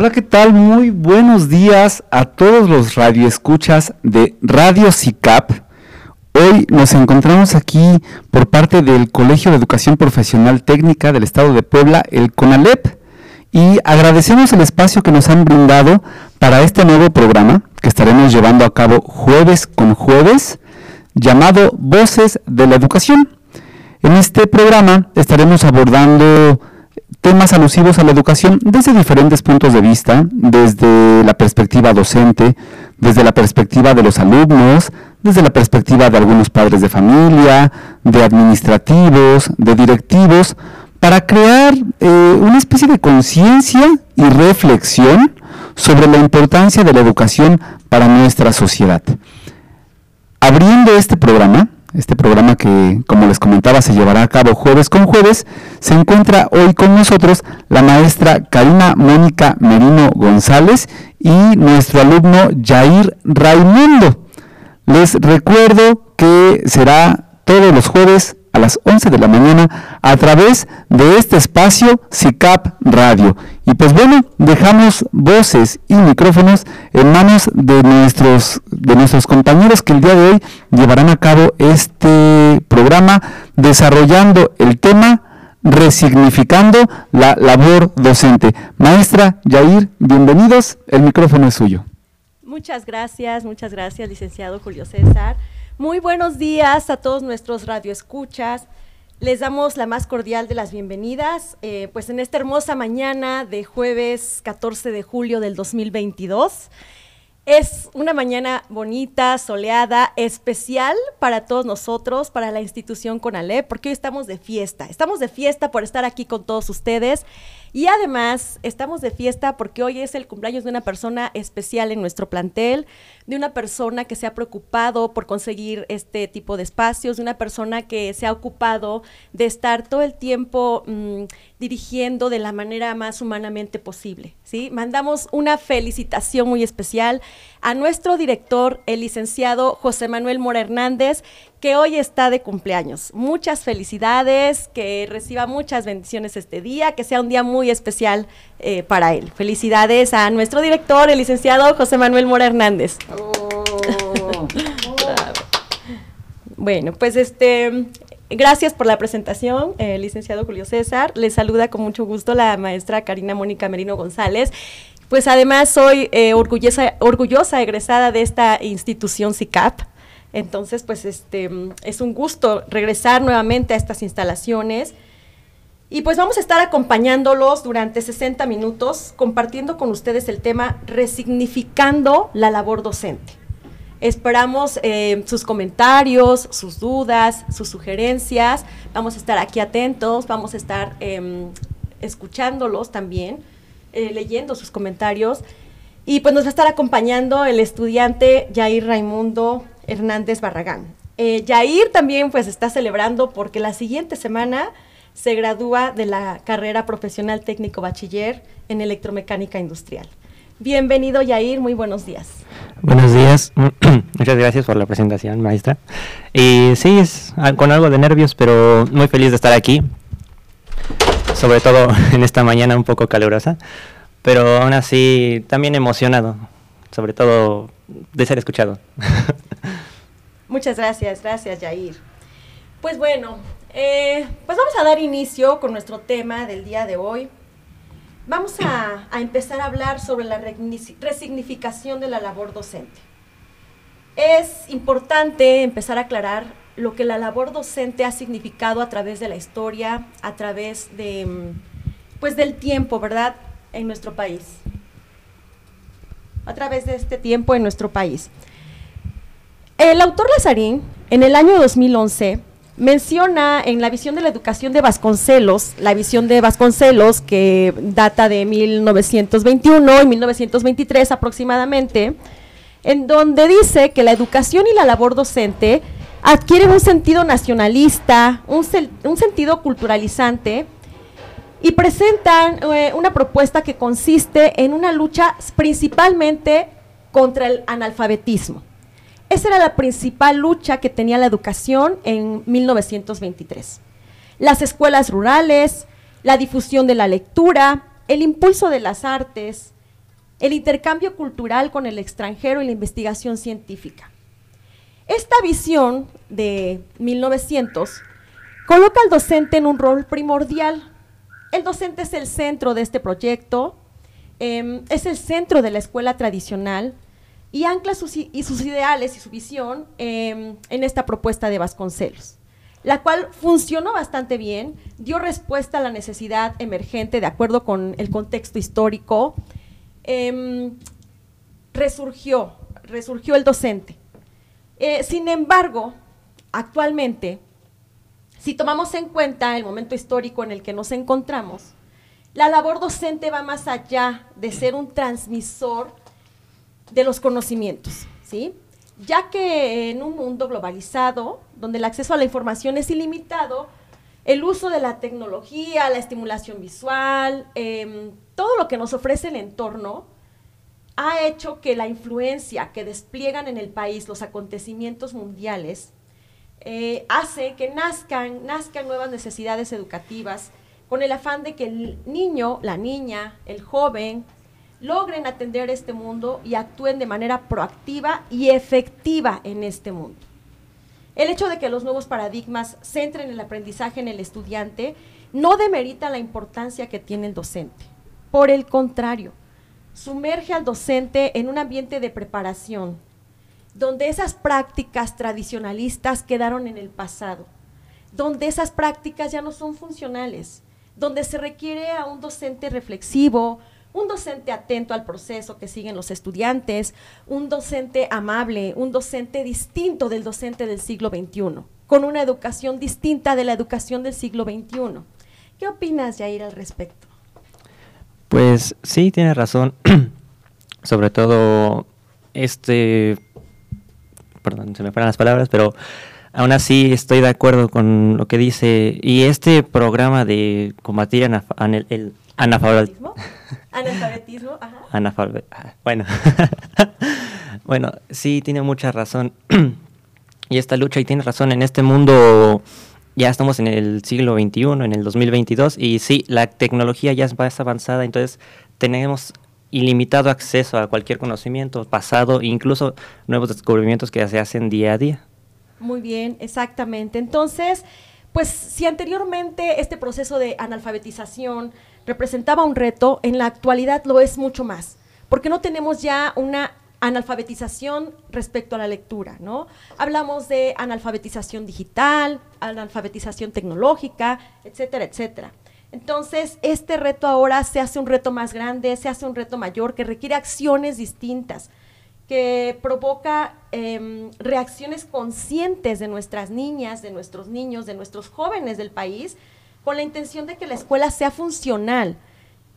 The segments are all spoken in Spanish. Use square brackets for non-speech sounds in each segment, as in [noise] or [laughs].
Hola, ¿qué tal? Muy buenos días a todos los radioescuchas de Radio CICAP. Hoy nos encontramos aquí por parte del Colegio de Educación Profesional Técnica del Estado de Puebla, el CONALEP, y agradecemos el espacio que nos han brindado para este nuevo programa que estaremos llevando a cabo jueves con jueves, llamado Voces de la Educación. En este programa estaremos abordando temas alusivos a la educación desde diferentes puntos de vista, desde la perspectiva docente, desde la perspectiva de los alumnos, desde la perspectiva de algunos padres de familia, de administrativos, de directivos, para crear eh, una especie de conciencia y reflexión sobre la importancia de la educación para nuestra sociedad. Abriendo este programa, este programa que, como les comentaba, se llevará a cabo jueves con jueves, se encuentra hoy con nosotros la maestra Karina Mónica Merino González y nuestro alumno Jair Raimundo. Les recuerdo que será todos los jueves a las 11 de la mañana a través de este espacio CICAP Radio. Y pues bueno, dejamos voces y micrófonos en manos de nuestros, de nuestros compañeros que el día de hoy llevarán a cabo este programa desarrollando el tema resignificando la labor docente. Maestra Yair, bienvenidos, el micrófono es suyo. Muchas gracias, muchas gracias, licenciado Julio César. Muy buenos días a todos nuestros radioescuchas. Les damos la más cordial de las bienvenidas, eh, pues en esta hermosa mañana de jueves 14 de julio del 2022. Es una mañana bonita, soleada, especial para todos nosotros, para la institución CONALEP, porque hoy estamos de fiesta. Estamos de fiesta por estar aquí con todos ustedes y además estamos de fiesta porque hoy es el cumpleaños de una persona especial en nuestro plantel, de una persona que se ha preocupado por conseguir este tipo de espacios, de una persona que se ha ocupado de estar todo el tiempo mm, dirigiendo de la manera más humanamente posible. ¿sí? Mandamos una felicitación muy especial a nuestro director, el licenciado José Manuel Mora Hernández, que hoy está de cumpleaños. Muchas felicidades, que reciba muchas bendiciones este día, que sea un día muy especial eh, para él. Felicidades a nuestro director, el licenciado José Manuel Mora Hernández. Oh. [laughs] bueno, pues este, gracias por la presentación, eh, licenciado Julio César. Les saluda con mucho gusto la maestra Karina Mónica Merino González. Pues además soy eh, orgullosa, orgullosa egresada de esta institución CICAP. Entonces, pues este es un gusto regresar nuevamente a estas instalaciones. Y pues vamos a estar acompañándolos durante 60 minutos, compartiendo con ustedes el tema resignificando la labor docente. Esperamos eh, sus comentarios, sus dudas, sus sugerencias. Vamos a estar aquí atentos, vamos a estar em, escuchándolos también, eh, leyendo sus comentarios. Y pues nos va a estar acompañando el estudiante Jair Raimundo Hernández Barragán. Eh, Yair también pues está celebrando porque la siguiente semana se gradúa de la carrera profesional técnico bachiller en electromecánica industrial. Bienvenido Yair, muy buenos días. Buenos días, [clears throat] muchas gracias por la presentación, maestra. Y sí, es con algo de nervios, pero muy feliz de estar aquí, sobre todo [laughs] en esta mañana un poco calurosa, pero aún así también emocionado, sobre todo de ser escuchado. [laughs] Muchas gracias, gracias Jair. Pues bueno, eh, pues vamos a dar inicio con nuestro tema del día de hoy. Vamos a, empezar a hablar sobre la resignificación de la labor docente. Es importante empezar a aclarar lo que la labor docente ha significado a través de la historia, a través de, mm, pues del tiempo, ¿verdad? En nuestro país. A través de este tiempo en nuestro país. El autor Lazarín, en el año 2011, menciona en la visión de la educación de Vasconcelos, la visión de Vasconcelos que data de 1921 y 1923 aproximadamente, en donde dice que la educación y la labor docente adquieren un sentido nacionalista, un, sentido culturalizante y presentan eh, una propuesta que consiste en una lucha principalmente contra el analfabetismo. Esa era la principal lucha que tenía la educación en 1923. Las escuelas rurales, la difusión de la lectura, el impulso de las artes, el intercambio cultural con el extranjero y la investigación científica. Esta visión de 1900 coloca al docente en un rol primordial. El docente es el centro de este proyecto, em, es el centro de la escuela tradicional y ancla sus, ideales y su visión em, en esta propuesta de Vasconcelos la cual funcionó bastante bien, dio respuesta a la necesidad emergente de acuerdo con el contexto histórico, em, resurgió, resurgió el docente. Eh, sin embargo, actualmente, si tomamos en cuenta el momento histórico en el que nos encontramos, la labor docente va más allá de ser un transmisor de los conocimientos, ¿sí? ya que en un mundo globalizado, donde el acceso a la información es ilimitado, el uso de la tecnología, la estimulación visual, em, todo lo que nos ofrece el entorno, ha hecho que la influencia que despliegan en el país los acontecimientos mundiales eh, hace que nazcan, nazcan nuevas necesidades educativas con el afán de que el niño, la niña, el joven, logren atender este mundo y actúen de manera proactiva y efectiva en este mundo. El hecho de que los nuevos paradigmas centren el aprendizaje en el estudiante no demerita la importancia que tiene el docente. Por el contrario, sumerge al docente en un ambiente de preparación, donde esas prácticas tradicionalistas quedaron en el pasado, donde esas prácticas ya no son funcionales, donde se requiere a un docente reflexivo, un docente atento al proceso que siguen los estudiantes, un docente amable, un docente distinto del docente del siglo XXI, con una educación distinta de la educación del siglo XXI. ¿Qué opinas, Jair, al respecto? Pues sí, tiene razón. [clears throat] Sobre todo, este, perdón, se me fueron las palabras, pero aún así estoy de acuerdo con lo que dice. Y este programa de combatir el Analfabetismo. [laughs] Analfabetismo, ajá. Ah, bueno. [laughs] bueno, sí, tiene mucha razón. [clears throat] y esta lucha, y tiene razón, en este mundo ya estamos en el siglo XXI, en el 2022, y sí, la tecnología ya es más avanzada, entonces tenemos ilimitado acceso a cualquier conocimiento pasado, incluso nuevos descubrimientos que se hacen día a día. Muy bien, exactamente. Entonces, pues si anteriormente este proceso de analfabetización representaba un reto, en la actualidad lo es mucho más, porque no tenemos ya una analfabetización respecto a la lectura, ¿no? Hablamos de analfabetización digital, analfabetización tecnológica, etcétera, etcétera. Entonces, este reto ahora se hace un reto más grande, se hace un reto mayor, que requiere acciones distintas, que provoca em, reacciones conscientes de nuestras niñas, de nuestros niños, de nuestros jóvenes del país, con la intención de que la escuela sea funcional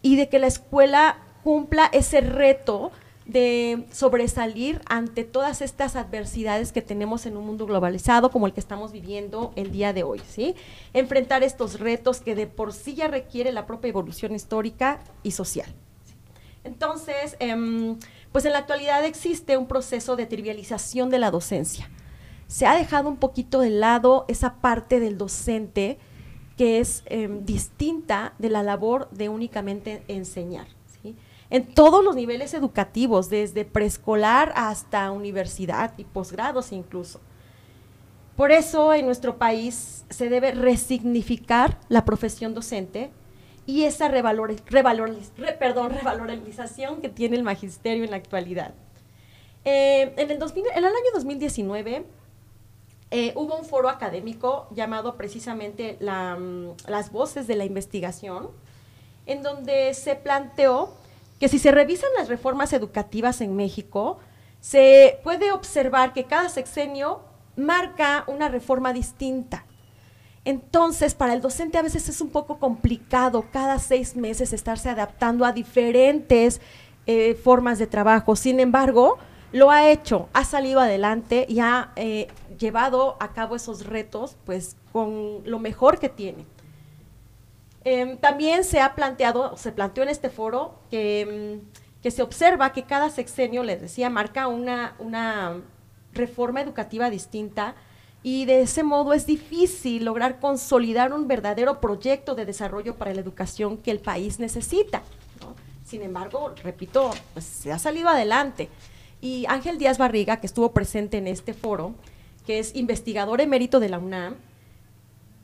y de que la escuela cumpla ese reto de sobresalir ante todas estas adversidades que tenemos en un mundo globalizado como el que estamos viviendo el día de hoy, ¿sí? Enfrentar estos retos que de por sí ya requiere la propia evolución histórica y social. Entonces, em, pues en la actualidad existe un proceso de trivialización de la docencia. Se ha dejado un poquito de lado esa parte del docente que es em, distinta de la labor de únicamente enseñar. En todos los niveles educativos, desde preescolar hasta universidad y posgrados incluso. Por eso en nuestro país se debe resignificar la profesión docente y esa revalorización que tiene el magisterio en la actualidad. Eh, en, el en el año 2019 eh, hubo un foro académico llamado precisamente mm, Las Voces de la Investigación, en donde se planteó que si se revisan las reformas educativas en México, se puede observar que cada sexenio marca una reforma distinta. Entonces, para el docente a veces es un poco complicado cada seis meses estarse adaptando a diferentes eh, formas de trabajo. Sin embargo, lo ha hecho, ha salido adelante y ha eh, llevado a cabo esos retos pues con lo mejor que tiene. Em, también se ha planteado, se planteó en este foro que, que, se observa que cada sexenio, les decía, marca una, una reforma educativa distinta y de ese modo es difícil lograr consolidar un verdadero proyecto de desarrollo para la educación que el país necesita. Sin embargo, repito, pues se ha salido adelante. Y Ángel Díaz Barriga, que estuvo presente en este foro, que es investigador emérito de la UNAM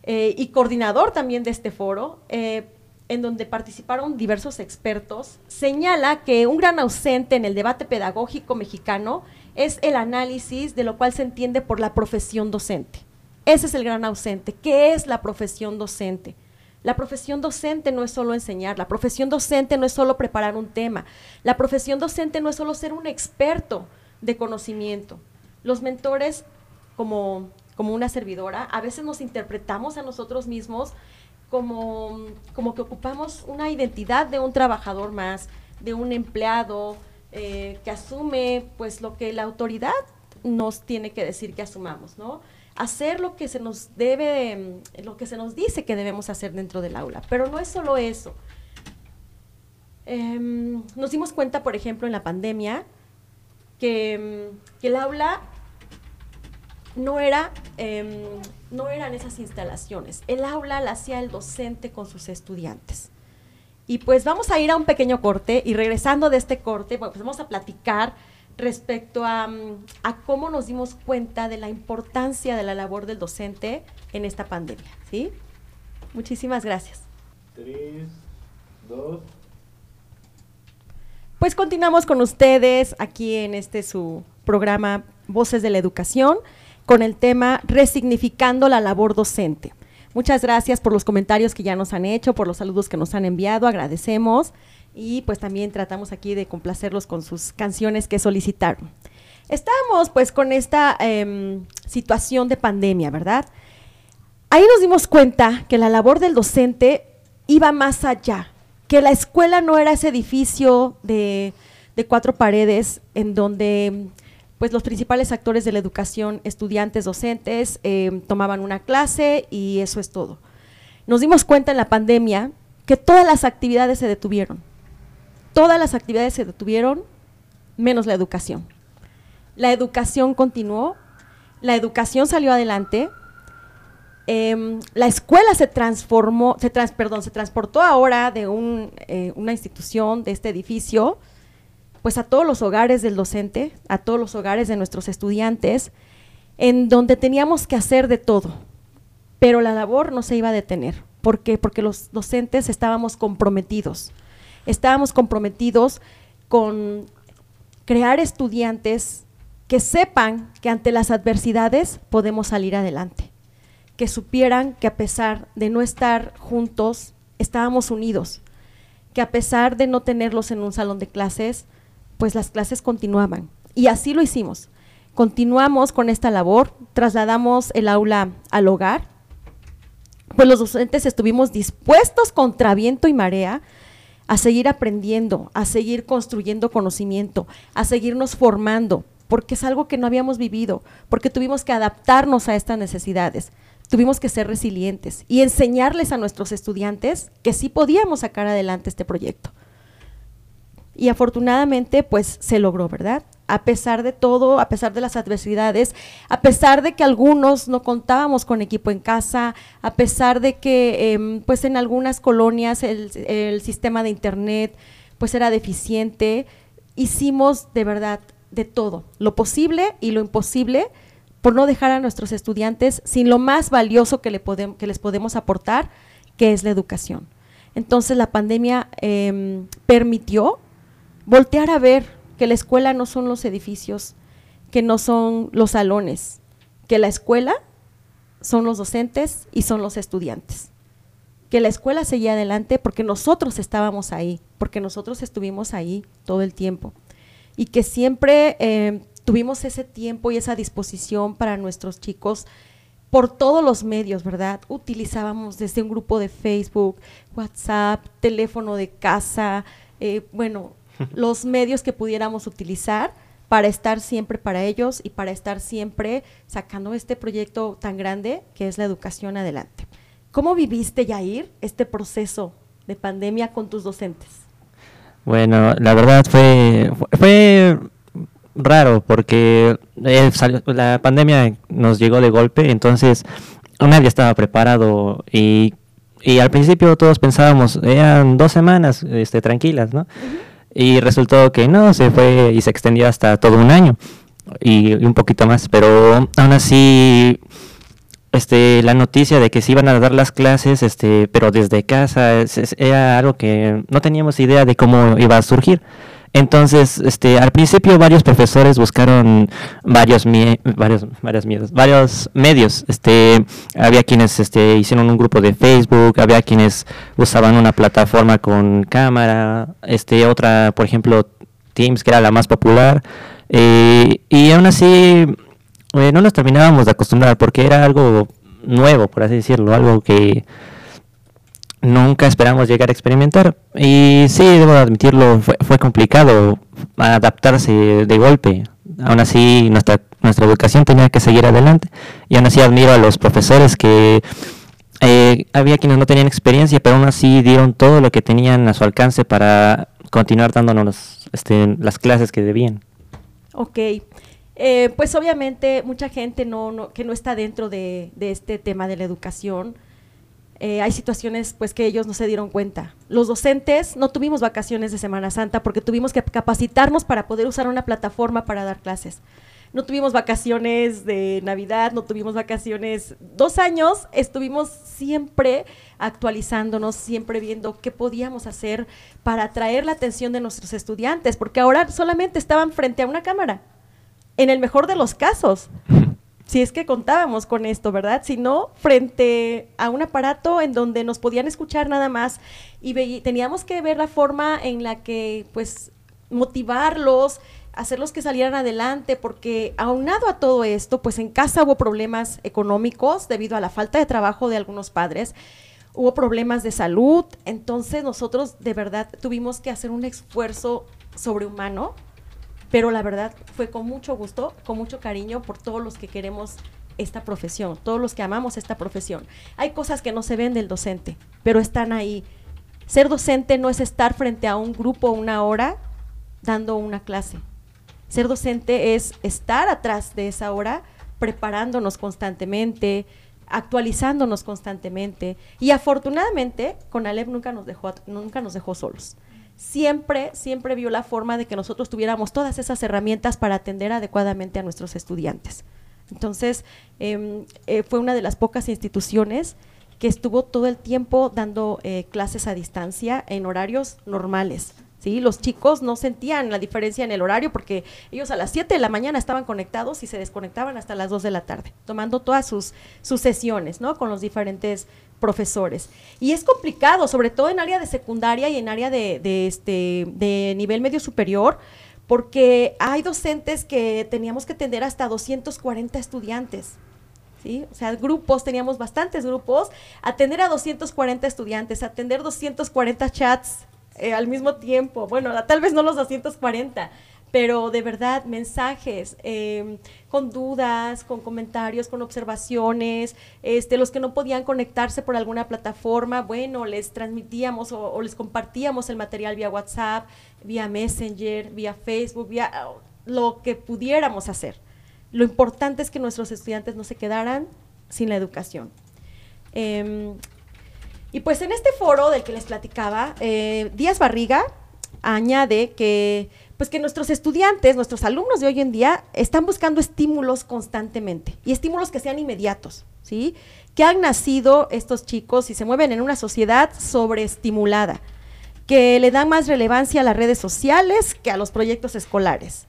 eh, y coordinador también de este foro, eh, en donde participaron diversos expertos, señala que un gran ausente en el debate pedagógico mexicano es el análisis de lo cual se entiende por la profesión docente. Ese es el gran ausente. ¿Qué es la profesión docente? La profesión docente no es solo enseñar, la profesión docente no es solo preparar un tema, la profesión docente no es solo ser un experto de conocimiento. Los mentores, como, como una servidora, a veces nos interpretamos a nosotros mismos como, como que ocupamos una identidad de un trabajador más, de un empleado eh, que asume pues lo que la autoridad nos tiene que decir que asumamos, ¿no? Hacer lo que se nos debe, lo que se nos dice que debemos hacer dentro del aula. Pero no es solo eso. Em, nos dimos cuenta, por ejemplo, en la pandemia, que, em, el aula no era, em, no eran esas instalaciones. El aula la hacía el docente con sus estudiantes. Y pues vamos a ir a un pequeño corte y regresando de este corte, pues vamos a platicar respecto mm, a, cómo nos dimos cuenta de la importancia de la labor del docente en esta pandemia. ¿sí? Muchísimas gracias. Tres, dos. Pues continuamos con ustedes aquí en este su programa Voces de la Educación con el tema Resignificando la labor docente. Muchas gracias por los comentarios que ya nos han hecho, por los saludos que nos han enviado, agradecemos y pues también tratamos aquí de complacerlos con sus canciones que solicitaron. Estábamos pues con esta em, situación de pandemia, ¿verdad? Ahí nos dimos cuenta que la labor del docente iba más allá, que la escuela no era ese edificio de, cuatro paredes en donde pues los principales actores de la educación, estudiantes, docentes, em, tomaban una clase y eso es todo. Nos dimos cuenta en la pandemia que todas las actividades se detuvieron todas las actividades se detuvieron, menos la educación. La educación continuó, la educación salió adelante, em, la escuela se transformó, se perdón, se transportó ahora de eh, una institución, de este edificio, pues a todos los hogares del docente, a todos los hogares de nuestros estudiantes, en donde teníamos que hacer de todo, pero la labor no se iba a detener. ¿Por qué? Porque los docentes estábamos comprometidos estábamos comprometidos con crear estudiantes que sepan que ante las adversidades podemos salir adelante, que supieran que a pesar de no estar juntos, estábamos unidos, que a pesar de no tenerlos en un salón de clases, pues las clases continuaban. Y así lo hicimos. Continuamos con esta labor, trasladamos el aula al hogar, pues los docentes estuvimos dispuestos contra viento y marea a seguir aprendiendo, a seguir construyendo conocimiento, a seguirnos formando, porque es algo que no habíamos vivido, porque tuvimos que adaptarnos a estas necesidades, tuvimos que ser resilientes y enseñarles a nuestros estudiantes que sí podíamos sacar adelante este proyecto. Y afortunadamente, pues se logró, ¿verdad? A pesar de todo, a pesar de las adversidades, a pesar de que algunos no contábamos con equipo en casa, a pesar de que em, pues en algunas colonias el, sistema de internet pues era deficiente, hicimos de verdad de todo, lo posible y lo imposible por no dejar a nuestros estudiantes sin lo más valioso que, le que les podemos aportar, que es la educación. Entonces la pandemia em, permitió voltear a ver que la escuela no son los edificios, que no son los salones, que la escuela son los docentes y son los estudiantes. Que la escuela seguía adelante porque nosotros estábamos ahí, porque nosotros estuvimos ahí todo el tiempo. Y que siempre eh, tuvimos ese tiempo y esa disposición para nuestros chicos por todos los medios, ¿verdad? Utilizábamos desde un grupo de Facebook, WhatsApp, teléfono de casa, eh, bueno, [laughs] los medios que pudiéramos utilizar para estar siempre para ellos y para estar siempre sacando este proyecto tan grande que es la educación adelante. ¿Cómo viviste, Yair, este proceso de pandemia con tus docentes? Bueno, la verdad fue, fue raro porque eh, la pandemia nos llegó de golpe, entonces nadie estaba preparado y y al principio todos pensábamos, eran dos semanas este, tranquilas, ¿no? Y resultó que no, se fue y se extendió hasta todo un año y, un poquito más, pero aún así este, la noticia de que se iban a dar las clases, este, pero desde casa, era algo que no teníamos idea de cómo iba a surgir. Entonces, este, al principio varios profesores buscaron varios, varios, varios, miedos, varios medios. Este, había quienes este, hicieron un grupo de Facebook, había quienes usaban una plataforma con cámara, este, otra, por ejemplo, Teams, que era la más popular. Eh, y aún así, eh, no nos terminábamos de acostumbrar porque era algo nuevo, por así decirlo, algo que nunca esperamos llegar a experimentar. Y sí, debo admitirlo, fue, complicado adaptarse de golpe. Aún así, nuestra, nuestra educación tenía que seguir adelante. Y aún así admiro a los profesores que eh, había quienes no tenían experiencia, pero aún así dieron todo lo que tenían a su alcance para continuar dándonos este, las clases que debían. Ok. Eh, pues obviamente mucha gente no, que no está dentro de, de este tema de la educación, eh, hay situaciones pues que ellos no se dieron cuenta. Los docentes no tuvimos vacaciones de Semana Santa porque tuvimos que capacitarnos para poder usar una plataforma para dar clases. No tuvimos vacaciones de Navidad, no tuvimos vacaciones. Dos años estuvimos siempre actualizándonos, siempre viendo qué podíamos hacer para atraer la atención de nuestros estudiantes, porque ahora solamente estaban frente a una cámara, en el mejor de los casos si es que contábamos con esto, ¿verdad? Si no, frente a un aparato en donde nos podían escuchar nada más y teníamos que ver la forma en la que, pues, motivarlos, hacerlos que salieran adelante, porque aunado a todo esto, pues en casa hubo problemas económicos debido a la falta de trabajo de algunos padres, hubo problemas de salud, entonces nosotros de verdad tuvimos que hacer un esfuerzo sobrehumano pero la verdad fue con mucho gusto, con mucho cariño por todos los que queremos esta profesión, todos los que amamos esta profesión. Hay cosas que no se ven del docente, pero están ahí. Ser docente no es estar frente a un grupo una hora dando una clase. Ser docente es estar atrás de esa hora preparándonos constantemente, actualizándonos constantemente y afortunadamente con Alep nunca nos dejó nunca nos dejó solos siempre, siempre vio la forma de que nosotros tuviéramos todas esas herramientas para atender adecuadamente a nuestros estudiantes. Entonces, em, eh, fue una de las pocas instituciones que estuvo todo el tiempo dando eh, clases a distancia en horarios normales. ¿sí? Los chicos no sentían la diferencia en el horario porque ellos a las 7 de la mañana estaban conectados y se desconectaban hasta las 2 de la tarde, tomando todas sus, sus sesiones ¿no? con los diferentes profesores. Y es complicado, sobre todo en área de secundaria y en área de, este, de nivel medio superior, porque hay docentes que teníamos que atender hasta 240 estudiantes. ¿Sí? O sea, grupos, teníamos bastantes grupos, atender a 240 estudiantes, atender 240 chats eh, al mismo tiempo. Bueno, tal vez no los 240, pero de verdad mensajes em, con dudas, con comentarios, con observaciones, este, los que no podían conectarse por alguna plataforma, bueno, les transmitíamos o, les compartíamos el material vía WhatsApp, vía Messenger, vía Facebook, vía lo que pudiéramos hacer. Lo importante es que nuestros estudiantes no se quedaran sin la educación. Em, y pues en este foro del que les platicaba, eh, Díaz Barriga añade que pues que nuestros estudiantes, nuestros alumnos de hoy en día están buscando estímulos constantemente y estímulos que sean inmediatos, ¿sí? Que han nacido estos chicos y se mueven en una sociedad sobreestimulada, que le dan más relevancia a las redes sociales que a los proyectos escolares.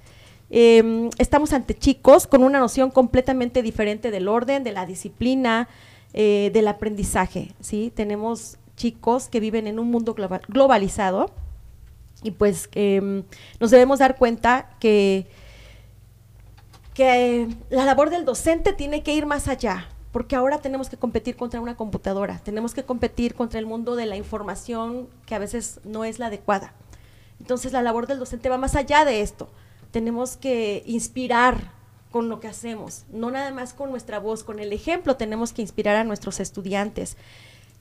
Em, estamos ante chicos con una noción completamente diferente del orden, de la disciplina, eh, del aprendizaje, ¿sí? Tenemos chicos que viven en un mundo globalizado, y pues em, nos debemos dar cuenta que, que la labor del docente tiene que ir más allá, porque ahora tenemos que competir contra una computadora, tenemos que competir contra el mundo de la información que a veces no es la adecuada. Entonces la labor del docente va más allá de esto. Tenemos que inspirar con lo que hacemos, no nada más con nuestra voz, con el ejemplo tenemos que inspirar a nuestros estudiantes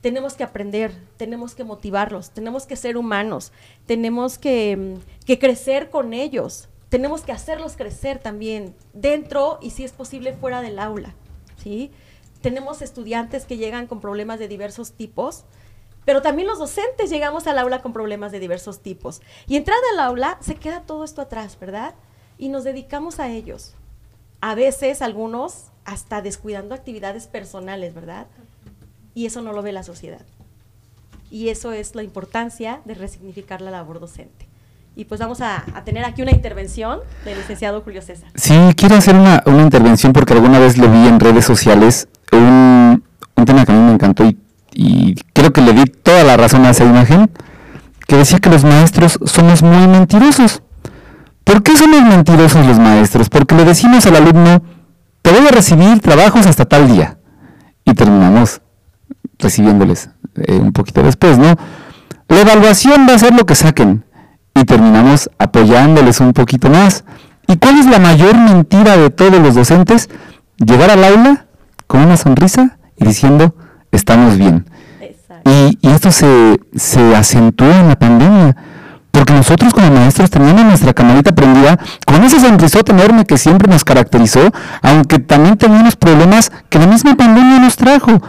tenemos que aprender, tenemos que motivarlos, tenemos que ser humanos, tenemos que, crecer con ellos, tenemos que hacerlos crecer también dentro y si es posible fuera del aula, ¿sí? Tenemos estudiantes que llegan con problemas de diversos tipos Pero también los docentes llegamos al aula con problemas de diversos tipos. Y entrada al aula se queda todo esto atrás, ¿verdad? Y nos dedicamos a ellos. A veces algunos hasta descuidando actividades personales, ¿verdad? Y eso no lo ve la sociedad. Y eso es la importancia de resignificar la labor docente. Y pues vamos a, tener aquí una intervención del licenciado Julio César. Sí, quiero hacer una, intervención porque alguna vez lo vi en redes sociales, un, un tema que a mí me encantó y y creo que le di toda la razón a esa imagen, que decía que los maestros somos muy mentirosos. ¿Por qué somos mentirosos los maestros? Porque le decimos al alumno, te voy a recibir trabajos hasta tal día. Y terminamos recibiéndoles eh, un poquito después, ¿no? La evaluación va a ser lo que saquen. Y terminamos apoyándoles un poquito más. ¿Y cuál es la mayor mentira de todos los docentes? Llegar al aula con una sonrisa y diciendo, estamos bien. Y, esto se, se acentúa en la pandemia. Porque nosotros como maestros teníamos nuestra camarita prendida con ese sonrisote enorme que siempre nos caracterizó, aunque también teníamos problemas que la misma pandemia nos trajo.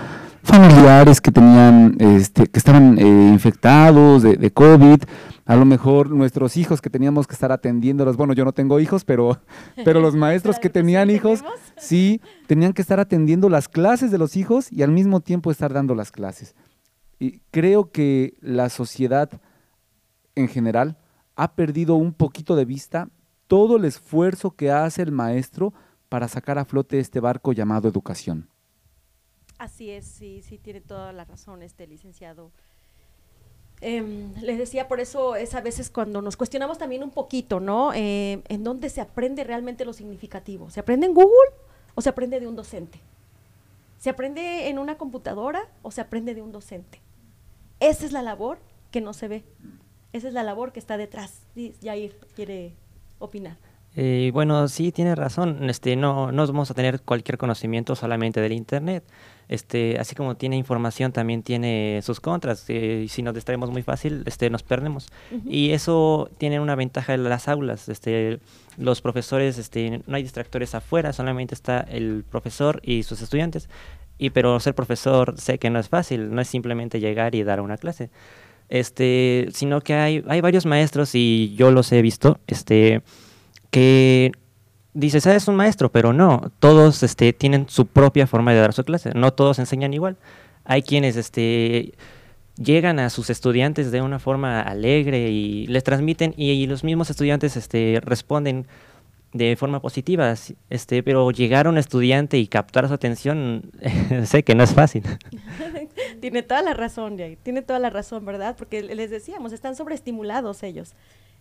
Familiares que tenían, este, que estaban eh, infectados de, de COVID, a lo mejor nuestros hijos que teníamos que estar atendiéndolos, bueno, yo no tengo hijos, pero, [laughs] pero los maestros que tenían hijos, sí, tenían que estar atendiendo las clases de los hijos y al mismo tiempo estar dando las clases. Y creo que la sociedad en general ha perdido un poquito de vista todo el esfuerzo que hace el maestro para sacar a flote este barco llamado educación. Así es, sí, sí, tiene toda la razón este licenciado Em, les decía, por eso es a veces cuando nos cuestionamos también un poquito, ¿no? Eh, en dónde se aprende realmente lo significativo. ¿Se aprende en Google o se aprende de un docente? ¿Se aprende en una computadora o se aprende de un docente? Esa es la labor que no se ve. Esa es la labor que está detrás. Jair quiere opinar. Eh, bueno, sí, tiene razón. Este, no, no vamos a tener cualquier conocimiento solamente del Internet. Este, así como tiene información, también tiene sus contras. Eh, si nos distraemos muy fácil, este, nos perdemos. Y eso tiene una ventaja en las aulas. Este, los profesores, este, no hay distractores afuera, solamente está el profesor y sus estudiantes. Y pero ser profesor sé que no es fácil, no es simplemente llegar y dar una clase. Este, sino que hay, hay varios maestros y yo los he visto, este, que dices, ah, es un maestro, pero no, todos este, tienen su propia forma de dar su clase, no todos enseñan igual. Hay quienes este, llegan a sus estudiantes de una forma alegre y les transmiten y, los mismos estudiantes este, responden de forma positiva, este, pero llegar a un estudiante y captar su atención, [laughs] sé que no es fácil. [laughs] tiene toda la razón, Jay, tiene toda la razón, ¿verdad? Porque les decíamos, están sobreestimulados ellos.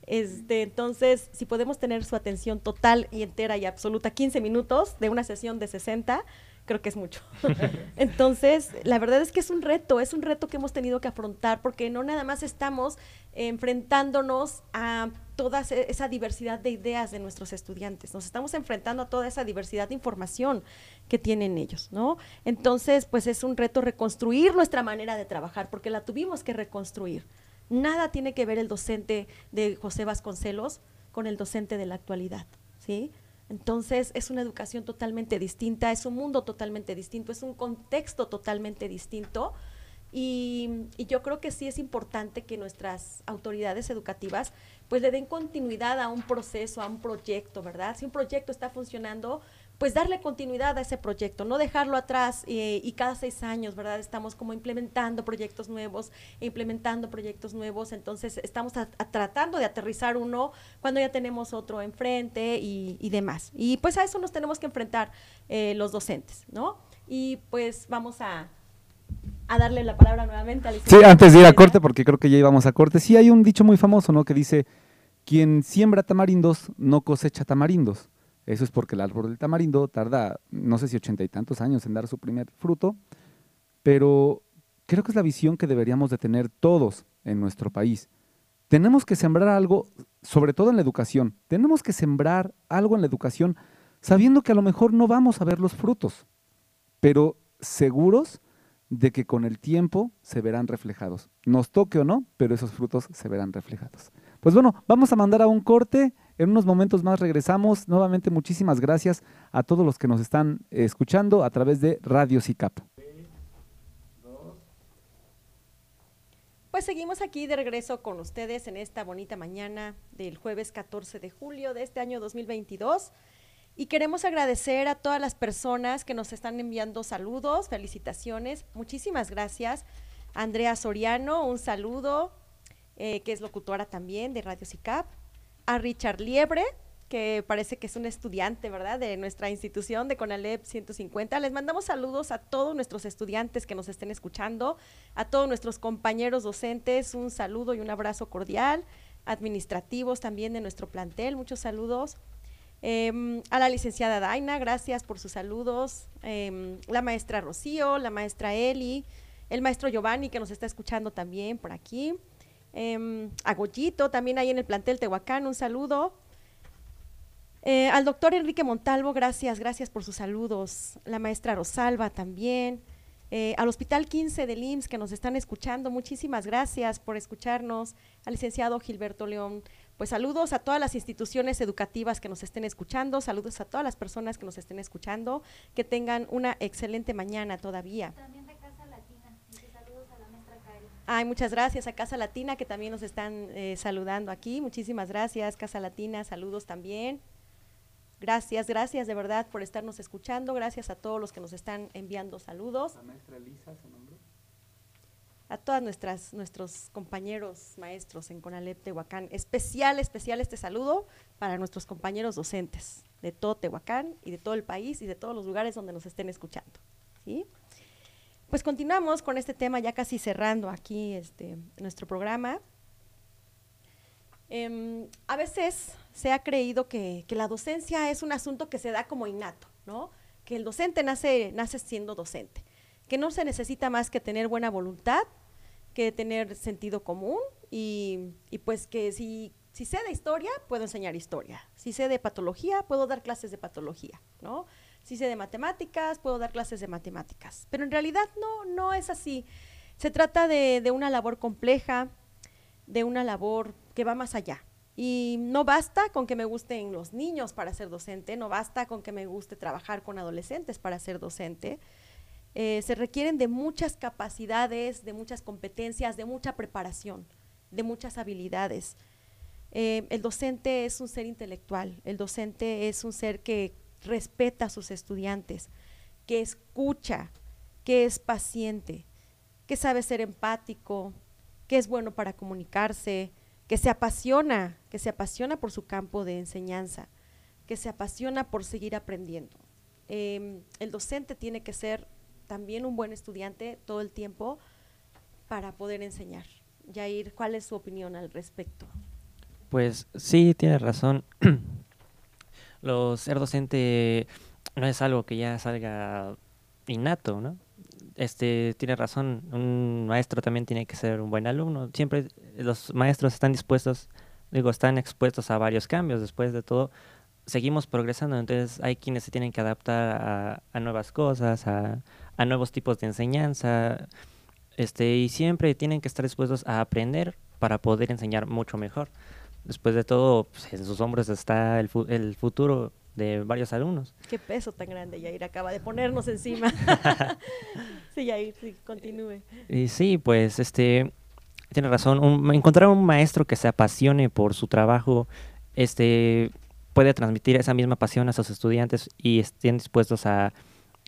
Este, entonces, si podemos tener su atención total y entera y absoluta 15 minutos de una sesión de 60, creo que es mucho. [laughs] Entonces, la verdad es que es un reto, es un reto que hemos tenido que afrontar porque no nada más estamos enfrentándonos a toda esa diversidad de ideas de nuestros estudiantes, nos estamos enfrentando a toda esa diversidad de información que tienen ellos, ¿no? Entonces, pues es un reto reconstruir nuestra manera de trabajar porque la tuvimos que reconstruir. Nada tiene que ver el docente de José Vasconcelos con el docente de la actualidad, ¿sí? Entonces es una educación totalmente distinta, es un mundo totalmente distinto, es un contexto totalmente distinto. Y, yo creo que sí es importante que nuestras autoridades educativas pues le den continuidad a un proceso, a un proyecto, ¿verdad? Si un proyecto está funcionando, pues darle continuidad a ese proyecto, no dejarlo atrás eh, y cada seis años, ¿verdad? Estamos como implementando proyectos nuevos, implementando proyectos nuevos, entonces estamos tratando de aterrizar uno cuando ya tenemos otro enfrente y, demás. Y pues a eso nos tenemos que enfrentar eh, los docentes, ¿no? Y pues vamos a, a darle la palabra nuevamente al Sí, antes de ir a corte, porque creo que ya íbamos a corte, sí hay un dicho muy famoso, ¿no? Que dice, quien siembra tamarindos no cosecha tamarindos. Eso es porque el árbol del tamarindo tarda, no sé si ochenta y tantos años en dar su primer fruto, pero creo que es la visión que deberíamos de tener todos en nuestro país. Tenemos que sembrar algo, sobre todo en la educación, tenemos que sembrar algo en la educación sabiendo que a lo mejor no vamos a ver los frutos, pero seguros de que con el tiempo se verán reflejados. Nos toque o no, pero esos frutos se verán reflejados. Pues bueno, vamos a mandar a un corte en unos momentos más regresamos. Nuevamente muchísimas gracias a todos los que nos están escuchando a través de Radio CICAP. pues seguimos aquí de regreso con ustedes en esta bonita mañana del jueves 14 de julio de este año 2022. Y queremos agradecer a todas las personas que nos están enviando saludos, felicitaciones. Muchísimas gracias. Andrea Soriano, un saludo, eh, que es locutora también de Radio CICAP. A Richard Liebre, que parece que es un estudiante, ¿verdad?, de nuestra institución de CONALEP 150. Les mandamos saludos a todos nuestros estudiantes que nos estén escuchando, a todos nuestros compañeros docentes, un saludo y un abrazo cordial, administrativos también de nuestro plantel, muchos saludos. Em, a la licenciada Daina, gracias por sus saludos. Em, la maestra Rocío, la maestra Eli, el maestro Giovanni que nos está escuchando también por aquí. Em, a Goyito, también ahí en el plantel Tehuacán, un saludo. Eh, al doctor Enrique Montalvo, gracias, gracias por sus saludos. La maestra Rosalba también. Eh, al Hospital 15 del IMSS que nos están escuchando, muchísimas gracias por escucharnos. Al licenciado Gilberto León, pues saludos a todas las instituciones educativas que nos estén escuchando, saludos a todas las personas que nos estén escuchando, que tengan una excelente mañana todavía. También de Casa Latina, saludos a la maestra Kaeli. Ay, muchas gracias a Casa Latina que también nos están eh, saludando aquí, muchísimas gracias, Casa Latina, saludos también. Gracias, gracias de verdad por estarnos escuchando. Gracias a todos los que nos están enviando saludos. La maestra Lisa se nombró. A todas nuestras nuestros compañeros maestros en Conalep Tehuacán. Especial, especial este saludo para nuestros compañeros docentes de todo Tehuacán y de todo el país y de todos los lugares donde nos estén escuchando. ¿sí? Pues continuamos con este tema ya casi cerrando aquí este, nuestro programa. Em, a veces se ha creído que, la docencia es un asunto que se da como innato, ¿no? Que el docente nace, nace siendo docente, que no se necesita más que tener buena voluntad, que tener sentido común y, pues que si, si sé de historia, puedo enseñar historia. Si sé de patología, puedo dar clases de patología, ¿no? Si sé de matemáticas, puedo dar clases de matemáticas. Pero en realidad no, no es así. Se trata de, de una labor compleja, de una labor que va más allá. Y no basta con que me gusten los niños para ser docente, no basta con que me guste trabajar con adolescentes para ser docente. Eh, se requieren de muchas capacidades, de muchas competencias, de mucha preparación, de muchas habilidades. Eh, el docente es un ser intelectual, el docente es un ser que respeta a sus estudiantes, que escucha, que es paciente, que sabe ser empático, que es bueno para comunicarse, que se apasiona, que se apasiona por su campo de enseñanza, que se apasiona por seguir aprendiendo. Em, el docente tiene que ser también un buen estudiante todo el tiempo para poder enseñar. Jair, ¿cuál es su opinión al respecto? Pues sí, tiene razón. [clears throat] Lo ser docente no es algo que ya salga innato, ¿no? este, tiene razón, un maestro también tiene que ser un buen alumno. Siempre los maestros están dispuestos, digo, están expuestos a varios cambios. Después de todo, seguimos progresando, entonces hay quienes se tienen que adaptar a, nuevas cosas, a, nuevos tipos de enseñanza, este, y siempre tienen que estar dispuestos a aprender para poder enseñar mucho mejor. Después de todo, pues, en sus hombros está el, el futuro de varios alumnos. Qué peso tan grande, Yair, acaba de ponernos encima. [laughs] sí, Yair, sí, continúe. Y sí, pues, este, tiene razón, encontrar un maestro que se apasione por su trabajo, este, puede transmitir esa misma pasión a sus estudiantes y estén dispuestos a,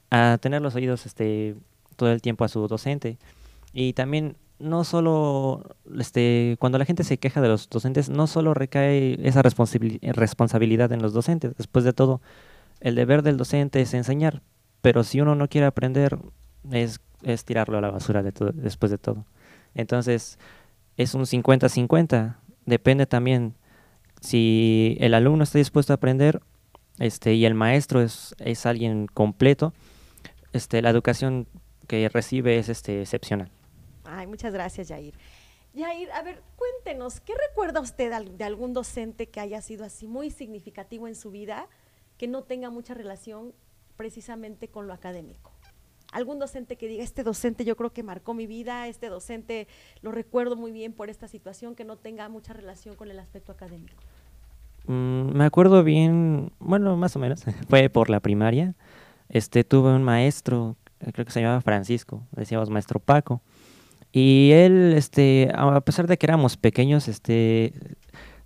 a tener los oídos, este, todo el tiempo a su docente. Y también no solo, este, cuando la gente se queja de los docentes, no solo recae esa responsabilidad en los docentes. Después de todo, el deber del docente es enseñar, pero si uno no quiere aprender, es, es tirarlo a la basura de después de todo. Entonces, es un 50-50. Depende también si el alumno está dispuesto a aprender este, y el maestro es, es alguien completo, este, la educación que recibe es este, excepcional. Ay, muchas gracias, Yair. Yair, a ver, cuéntenos, ¿qué recuerda usted de algún docente que haya sido así muy significativo en su vida, que no tenga mucha relación precisamente con lo académico? algún docente que diga, este docente yo creo que marcó mi vida, este docente lo recuerdo muy bien por esta situación, que no tenga mucha relación con el aspecto académico. Mm, me acuerdo bien, bueno, más o menos, [laughs] fue por la primaria. Este, tuve un maestro, creo que se llamaba Francisco, decíamos maestro Paco, Y él, este, a pesar de que éramos pequeños, este,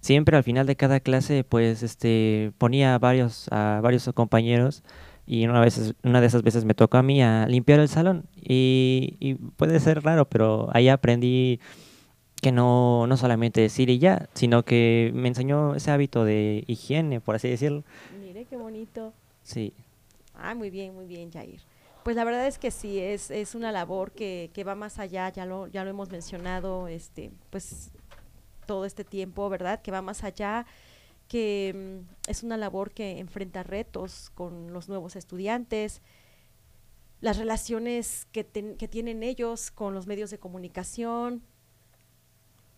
siempre al final de cada clase, pues, este, ponía a varios, a varios compañeros y una, vez, una de esas veces me tocó a mí a limpiar el salón y, y puede ser raro, pero ahí aprendí que no, no solamente decir y ya, sino que me enseñó ese hábito de higiene, por así decirlo. Mire qué bonito. Sí. Ah, muy bien, muy bien, Jair. Pues la verdad es que sí, es, es una labor que, que va más allá, ya lo, ya lo hemos mencionado, este, pues todo este tiempo, ¿verdad? Que va más allá, que mm, es una labor que enfrenta retos con los nuevos estudiantes, las relaciones que, que tienen ellos con los medios de comunicación.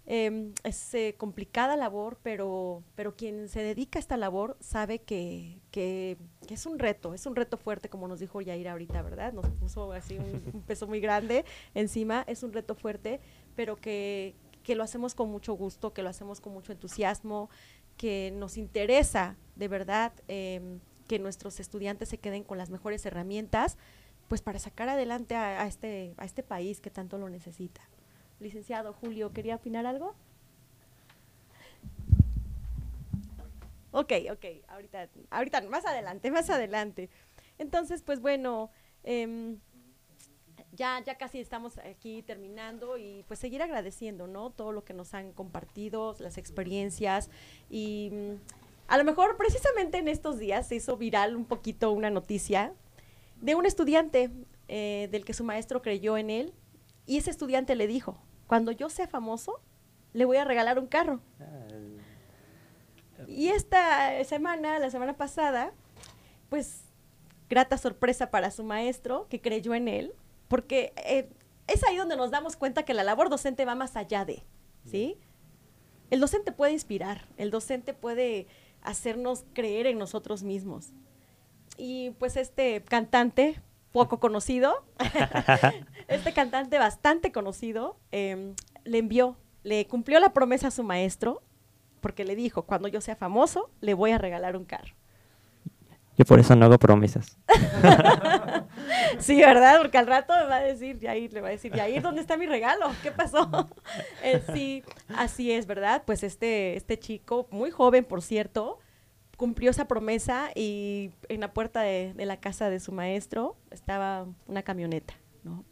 Em, es eh, complicada labor, pero, pero quien se dedica a esta labor sabe que, que, que es un reto, es un reto fuerte, como nos dijo Yair ahorita, ¿verdad? Nos puso así un, [laughs] un peso muy grande encima, es un reto fuerte, pero que, que lo hacemos con mucho gusto, que lo hacemos con mucho entusiasmo, que nos interesa de verdad em, que nuestros estudiantes se queden con las mejores herramientas, pues para sacar adelante a, a este, a este país que tanto lo necesita. Licenciado Julio, ¿quería opinar algo? Ok, ok, ahorita, ahorita, más adelante, más adelante. Entonces, pues bueno, em, ya, ya casi estamos aquí terminando y pues seguir agradeciendo, ¿no? Todo lo que nos han compartido, las experiencias y mm, a lo mejor precisamente en estos días se hizo viral un poquito una noticia de un estudiante eh, del que su maestro creyó en él y ese estudiante le dijo, cuando yo sea famoso, le voy a regalar un carro. Y esta semana, la semana pasada, pues grata sorpresa para su maestro que creyó en él, porque eh, es ahí donde nos damos cuenta que la labor docente va más allá de, ¿sí? El docente puede inspirar, el docente puede hacernos creer en nosotros mismos. Y pues este cantante poco conocido, [laughs] este cantante bastante conocido, eh, le envió, le cumplió la promesa a su maestro, porque le dijo, cuando yo sea famoso, le voy a regalar un carro. Yo por eso no hago promesas. [laughs] Sí, ¿verdad? Porque al rato me va a decir, Yair, le va a decir, Yair, ¿dónde está mi regalo? ¿Qué pasó? [laughs] Eh, sí, así es, ¿verdad? Pues este, este chico, muy joven, por cierto, cumplió esa promesa y en la puerta de, la casa de su maestro estaba una camioneta, ¿no?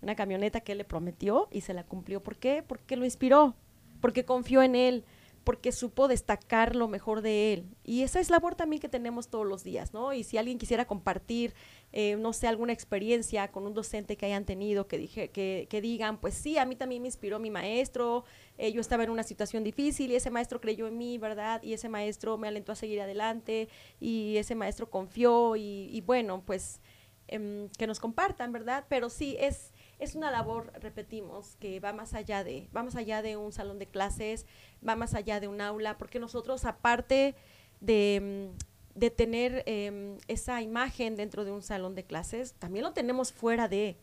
Una camioneta que él le prometió y se la cumplió. ¿Por qué? Porque lo inspiró, porque confió en él, porque supo destacar lo mejor de él. Y esa es labor también que tenemos todos los días, ¿no? Y si alguien quisiera compartir, eh, no sé, alguna experiencia con un docente que hayan tenido, que, dije, que, que digan, pues sí, a mí también me inspiró mi maestro, eh, yo estaba en una situación difícil y ese maestro creyó en mí, ¿verdad? Y ese maestro me alentó a seguir adelante y ese maestro confió y, bueno, pues em, que nos compartan, ¿verdad? Pero sí, es, es una labor, repetimos, que va más allá de, va más allá de un salón de clases, va más allá de un aula, porque nosotros, aparte de, mm, de tener em, esa imagen dentro de un salón de clases, también lo tenemos fuera de.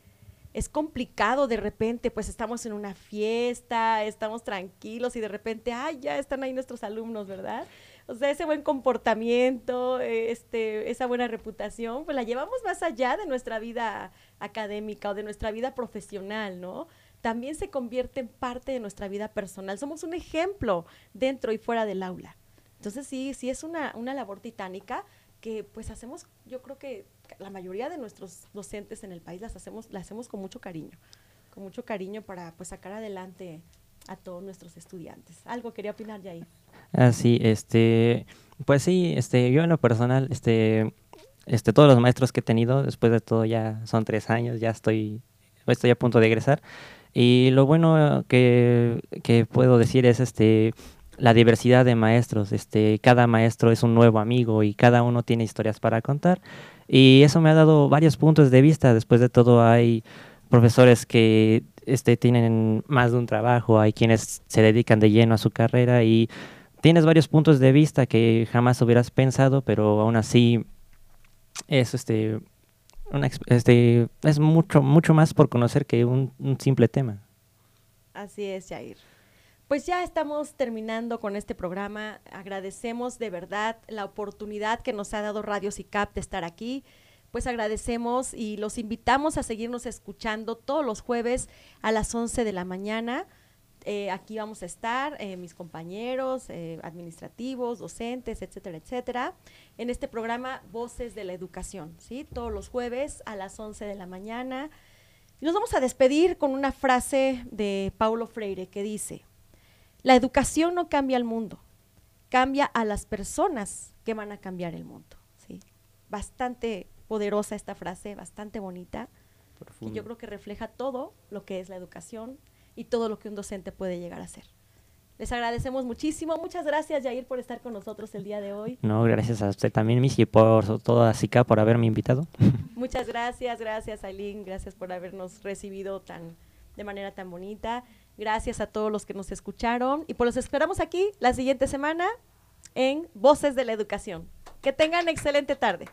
Es complicado de repente, pues estamos en una fiesta, estamos tranquilos y de repente, ay, ya están ahí nuestros alumnos, ¿verdad? O sea, ese buen comportamiento, eh, este, esa buena reputación, pues la llevamos más allá de nuestra vida académica o de nuestra vida profesional, ¿no? También se convierte en parte de nuestra vida personal. Somos un ejemplo dentro y fuera del aula. Entonces sí, sí es una, una labor titánica que pues hacemos, yo creo que la mayoría de nuestros docentes en el país las hacemos, las hacemos con mucho cariño, con mucho cariño para pues sacar adelante a todos nuestros estudiantes. Algo quería opinar, Yair. Ah, sí, este, pues sí, este, yo en lo personal, este, este, todos los maestros que he tenido, después de todo ya son tres años, ya estoy, estoy a punto de egresar. Y lo bueno que, que puedo decir es, este, la diversidad de maestros. Este, cada maestro es un nuevo amigo y cada uno tiene historias para contar. Y eso me ha dado varios puntos de vista. Después de todo hay profesores que este, tienen más de un trabajo, hay quienes se dedican de lleno a su carrera y tienes varios puntos de vista que jamás hubieras pensado, pero aún así es este, una, este es mucho mucho más por conocer que un, un simple tema. Así es, Jair. Pues ya estamos terminando con este programa. Agradecemos de verdad la oportunidad que nos ha dado Radio CICAP de estar aquí pues agradecemos y los invitamos a seguirnos escuchando todos los jueves a las 11 de la mañana. Eh, aquí vamos a estar, eh, mis compañeros eh, administrativos, docentes, etcétera, etcétera, en este programa Voces de la Educación, ¿sí? Todos los jueves a las 11 de la mañana. Y nos vamos a despedir con una frase de Paulo Freire que dice, la educación no cambia el mundo, cambia a las personas que van a cambiar el mundo, ¿sí? Bastante poderosa esta frase, bastante bonita, y yo creo que refleja todo lo que es la educación y todo lo que un docente puede llegar a ser. Les agradecemos muchísimo. Muchas gracias, Jair, por estar con nosotros el día de hoy. No, gracias a usted también, Missy, por toda SICA, por haberme invitado. [laughs] Muchas gracias, gracias, Aileen, gracias por habernos recibido tan, de manera tan bonita. Gracias a todos los que nos escucharon y pues los esperamos aquí la siguiente semana en Voces de la Educación. Que tengan excelente tarde.